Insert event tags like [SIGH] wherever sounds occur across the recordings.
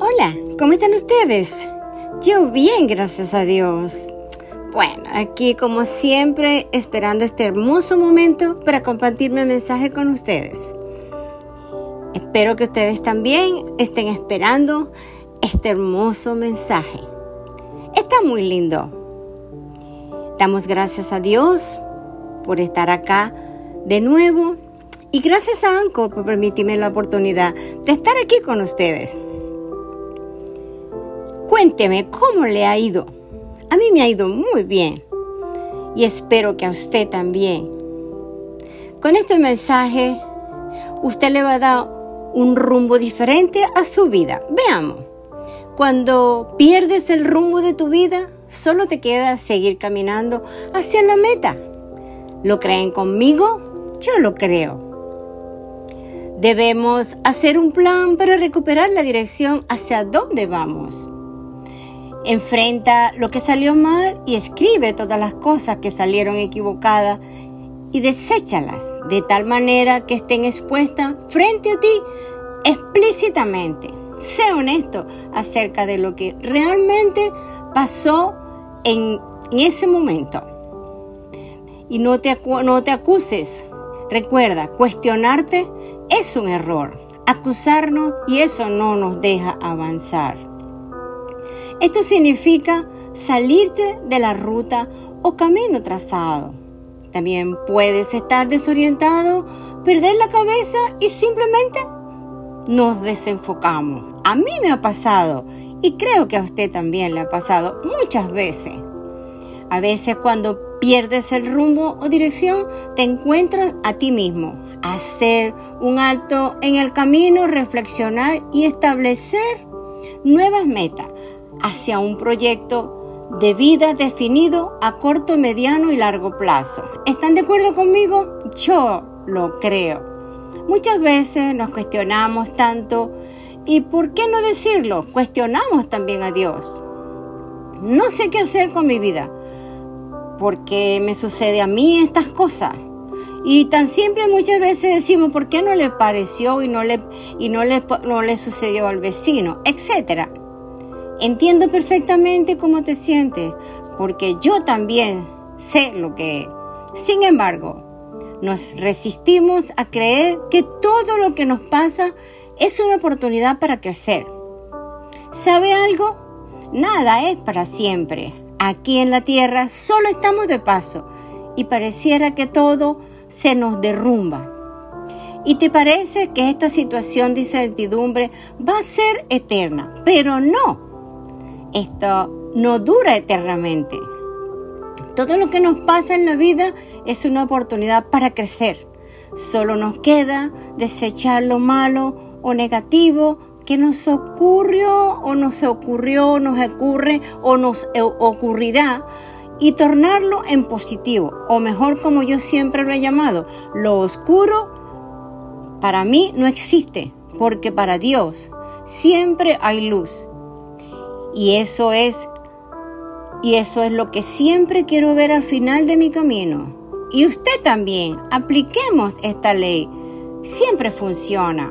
Hola, ¿cómo están ustedes? Yo bien, gracias a Dios. Bueno, aquí como siempre, esperando este hermoso momento para compartir mi mensaje con ustedes. Espero que ustedes también estén esperando este hermoso mensaje. Está muy lindo. Damos gracias a Dios por estar acá de nuevo y gracias a Anco por permitirme la oportunidad de estar aquí con ustedes. Cuénteme cómo le ha ido. A mí me ha ido muy bien y espero que a usted también. Con este mensaje, usted le va a dar un rumbo diferente a su vida. Veamos, cuando pierdes el rumbo de tu vida, solo te queda seguir caminando hacia la meta. ¿Lo creen conmigo? Yo lo creo. Debemos hacer un plan para recuperar la dirección hacia dónde vamos. Enfrenta lo que salió mal y escribe todas las cosas que salieron equivocadas y deséchalas de tal manera que estén expuestas frente a ti explícitamente. Sé honesto acerca de lo que realmente pasó en, ese momento. Y no te, no te acuses. Recuerda, cuestionarte es un error. Acusarnos y eso no nos deja avanzar. Esto significa salirte de la ruta o camino trazado. También puedes estar desorientado, perder la cabeza y simplemente nos desenfocamos. A mí me ha pasado y creo que a usted también le ha pasado muchas veces. A veces cuando pierdes el rumbo o dirección, te encuentras a ti mismo. Hacer un alto en el camino, reflexionar y establecer nuevas metas hacia un proyecto de vida definido a corto, mediano y largo plazo. ¿Están de acuerdo conmigo? Yo lo creo. Muchas veces nos cuestionamos tanto y, ¿por qué no decirlo? Cuestionamos también a Dios. No sé qué hacer con mi vida. ¿Por qué me sucede a mí estas cosas? Y tan siempre muchas veces decimos, ¿por qué no le pareció y no le, y no le, no le sucedió al vecino? Etcétera. Entiendo perfectamente cómo te sientes, porque yo también sé lo que es. Sin embargo, nos resistimos a creer que todo lo que nos pasa es una oportunidad para crecer. ¿Sabe algo? Nada es para siempre. Aquí en la tierra solo estamos de paso y pareciera que todo se nos derrumba. ¿Y te parece que esta situación de incertidumbre va a ser eterna? Pero no esto no dura eternamente. Todo lo que nos pasa en la vida es una oportunidad para crecer. Solo nos queda desechar lo malo o negativo que nos ocurrió o nos ocurrió, nos ocurre o nos ocurrirá y tornarlo en positivo, o mejor como yo siempre lo he llamado, lo oscuro para mí no existe, porque para Dios siempre hay luz y eso es y eso es lo que siempre quiero ver al final de mi camino. Y usted también, apliquemos esta ley. Siempre funciona.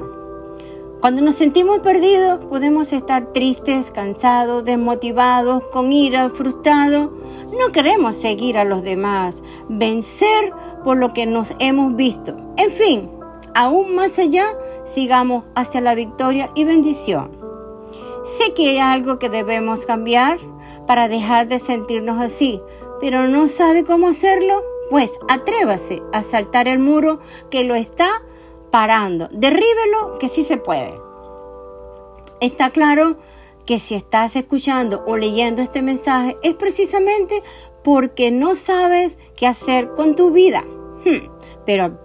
Cuando nos sentimos perdidos, podemos estar tristes, cansados, desmotivados, con ira, frustrados. No queremos seguir a los demás, vencer por lo que nos hemos visto. En fin, aún más allá, sigamos hacia la victoria y bendición. Sé que hay algo que debemos cambiar para dejar de sentirnos así, pero no sabe cómo hacerlo. Pues atrévase a saltar el muro que lo está parando. Derríbelo que sí se puede. Está claro que si estás escuchando o leyendo este mensaje es precisamente porque no sabes qué hacer con tu vida. Hmm, pero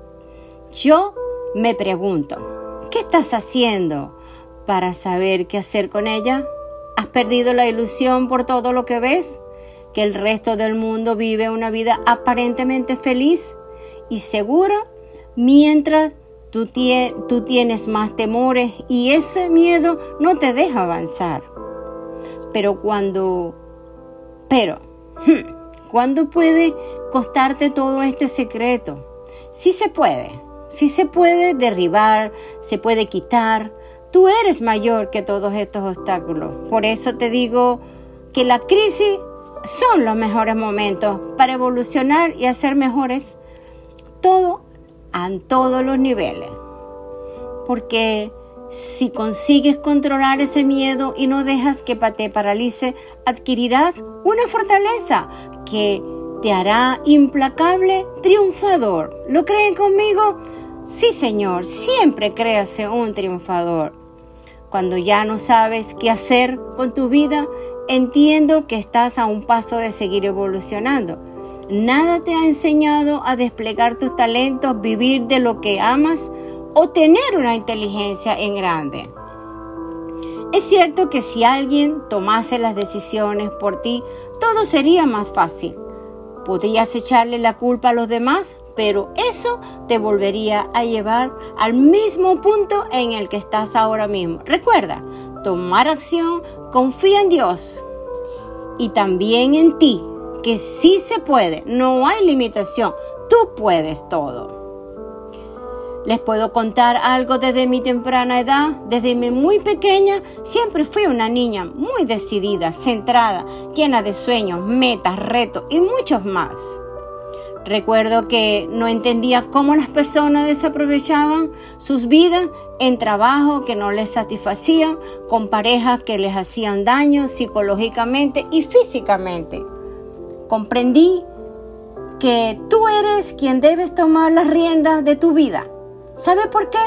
yo me pregunto, ¿qué estás haciendo? Para saber qué hacer con ella? ¿Has perdido la ilusión por todo lo que ves? ¿Que el resto del mundo vive una vida aparentemente feliz y segura mientras tú, tienes más temores y ese miedo no te deja avanzar? Pero cuando... Pero... [LAUGHS] ¿Cuándo puede costarte todo este secreto? Sí se puede, sí se puede derribar, se puede quitar, Tú eres mayor que todos estos obstáculos. Por eso te digo que la crisis son los mejores momentos para evolucionar y hacer mejores todo en todos los niveles. Porque si consigues controlar ese miedo y no dejas que te paralice, adquirirás una fortaleza que te hará implacable triunfador. ¿Lo creen conmigo? Sí, Señor, siempre créase un triunfador. Cuando ya no sabes qué hacer con tu vida, entiendo que estás a un paso de seguir evolucionando. Nada te ha enseñado a desplegar tus talentos, vivir de lo que amas o tener una inteligencia en grande. Es cierto que si alguien tomase las decisiones por ti, todo sería más fácil. Podrías echarle la culpa a los demás, pero eso te volvería a llevar al mismo punto en el que estás ahora mismo. Recuerda, tomar acción, confía en Dios y también en ti, que sí se puede, no hay limitación, tú puedes todo. Les puedo contar algo desde mi temprana edad. Desde mi muy pequeña siempre fui una niña muy decidida, centrada, llena de sueños, metas, retos y muchos más. Recuerdo que no entendía cómo las personas desaprovechaban sus vidas en trabajo que no les satisfacían, con parejas que les hacían daño psicológicamente y físicamente. Comprendí que tú eres quien debes tomar las riendas de tu vida ¿Sabe por qué?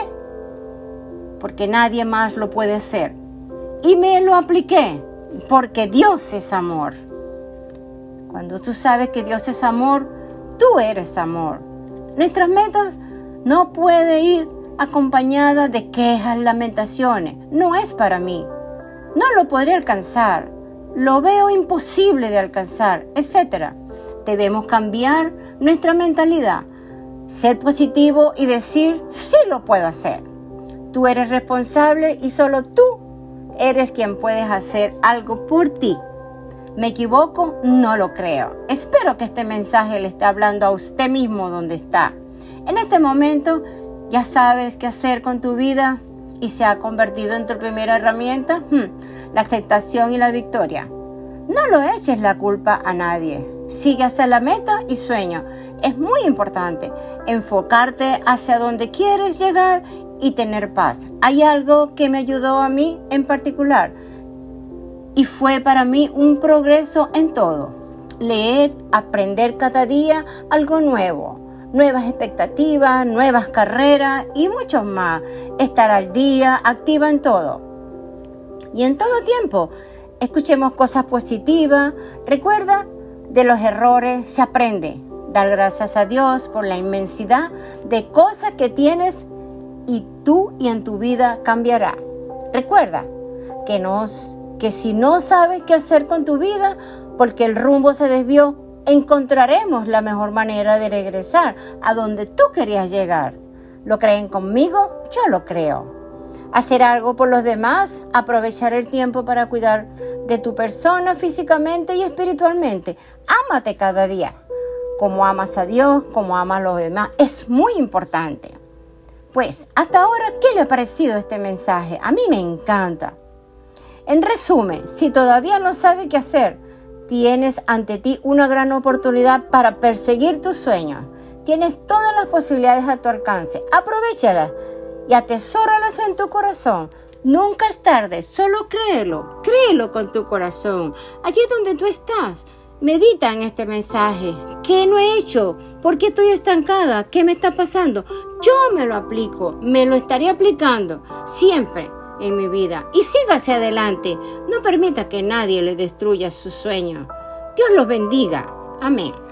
Porque nadie más lo puede hacer. Y me lo apliqué, porque Dios es amor. Cuando tú sabes que Dios es amor, tú eres amor. Nuestras metas no pueden ir acompañadas de quejas, lamentaciones. No es para mí. No lo podré alcanzar. Lo veo imposible de alcanzar, etc. Debemos cambiar nuestra mentalidad ser positivo y decir, sí lo puedo hacer. Tú eres responsable y solo tú eres quien puedes hacer algo por ti. ¿Me equivoco? No lo creo. Espero que este mensaje le esté hablando a usted mismo donde está. En este momento ya sabes qué hacer con tu vida y se ha convertido en tu primera herramienta, hmm, la aceptación y la victoria. No lo eches la culpa a nadie. Sigue hacia la meta y sueño. Es muy importante enfocarte hacia donde quieres llegar y tener paz. Hay algo que me ayudó a mí en particular y fue para mí un progreso en todo. Leer, aprender cada día algo nuevo, nuevas expectativas, nuevas carreras y mucho más. Estar al día, activa en todo. Y en todo tiempo, escuchemos cosas positivas. Recuerda de los errores se aprende. Dar gracias a Dios por la inmensidad de cosas que tienes y tú y en tu vida cambiará. Recuerda que, nos, que si no sabes qué hacer con tu vida porque el rumbo se desvió, encontraremos la mejor manera de regresar a donde tú querías llegar. ¿Lo creen conmigo? Yo lo creo hacer algo por los demás, aprovechar el tiempo para cuidar de tu persona físicamente y espiritualmente. Ámate cada día, como amas a Dios, como amas a los demás. Es muy importante. Pues, hasta ahora, ¿qué le ha parecido este mensaje? A mí me encanta. En resumen, si todavía no sabes qué hacer, tienes ante ti una gran oportunidad para perseguir tus sueños. Tienes todas las posibilidades a tu alcance. Aprovechalas y atesóralas en tu corazón. Nunca es tarde, solo créelo, créelo con tu corazón. Allí donde tú estás, medita en este mensaje. ¿Qué no he hecho? ¿Por qué estoy estancada? ¿Qué me está pasando? Yo me lo aplico, me lo estaré aplicando siempre en mi vida. Y siga hacia adelante. No permita que nadie le destruya su sueño. Dios los bendiga. Amén.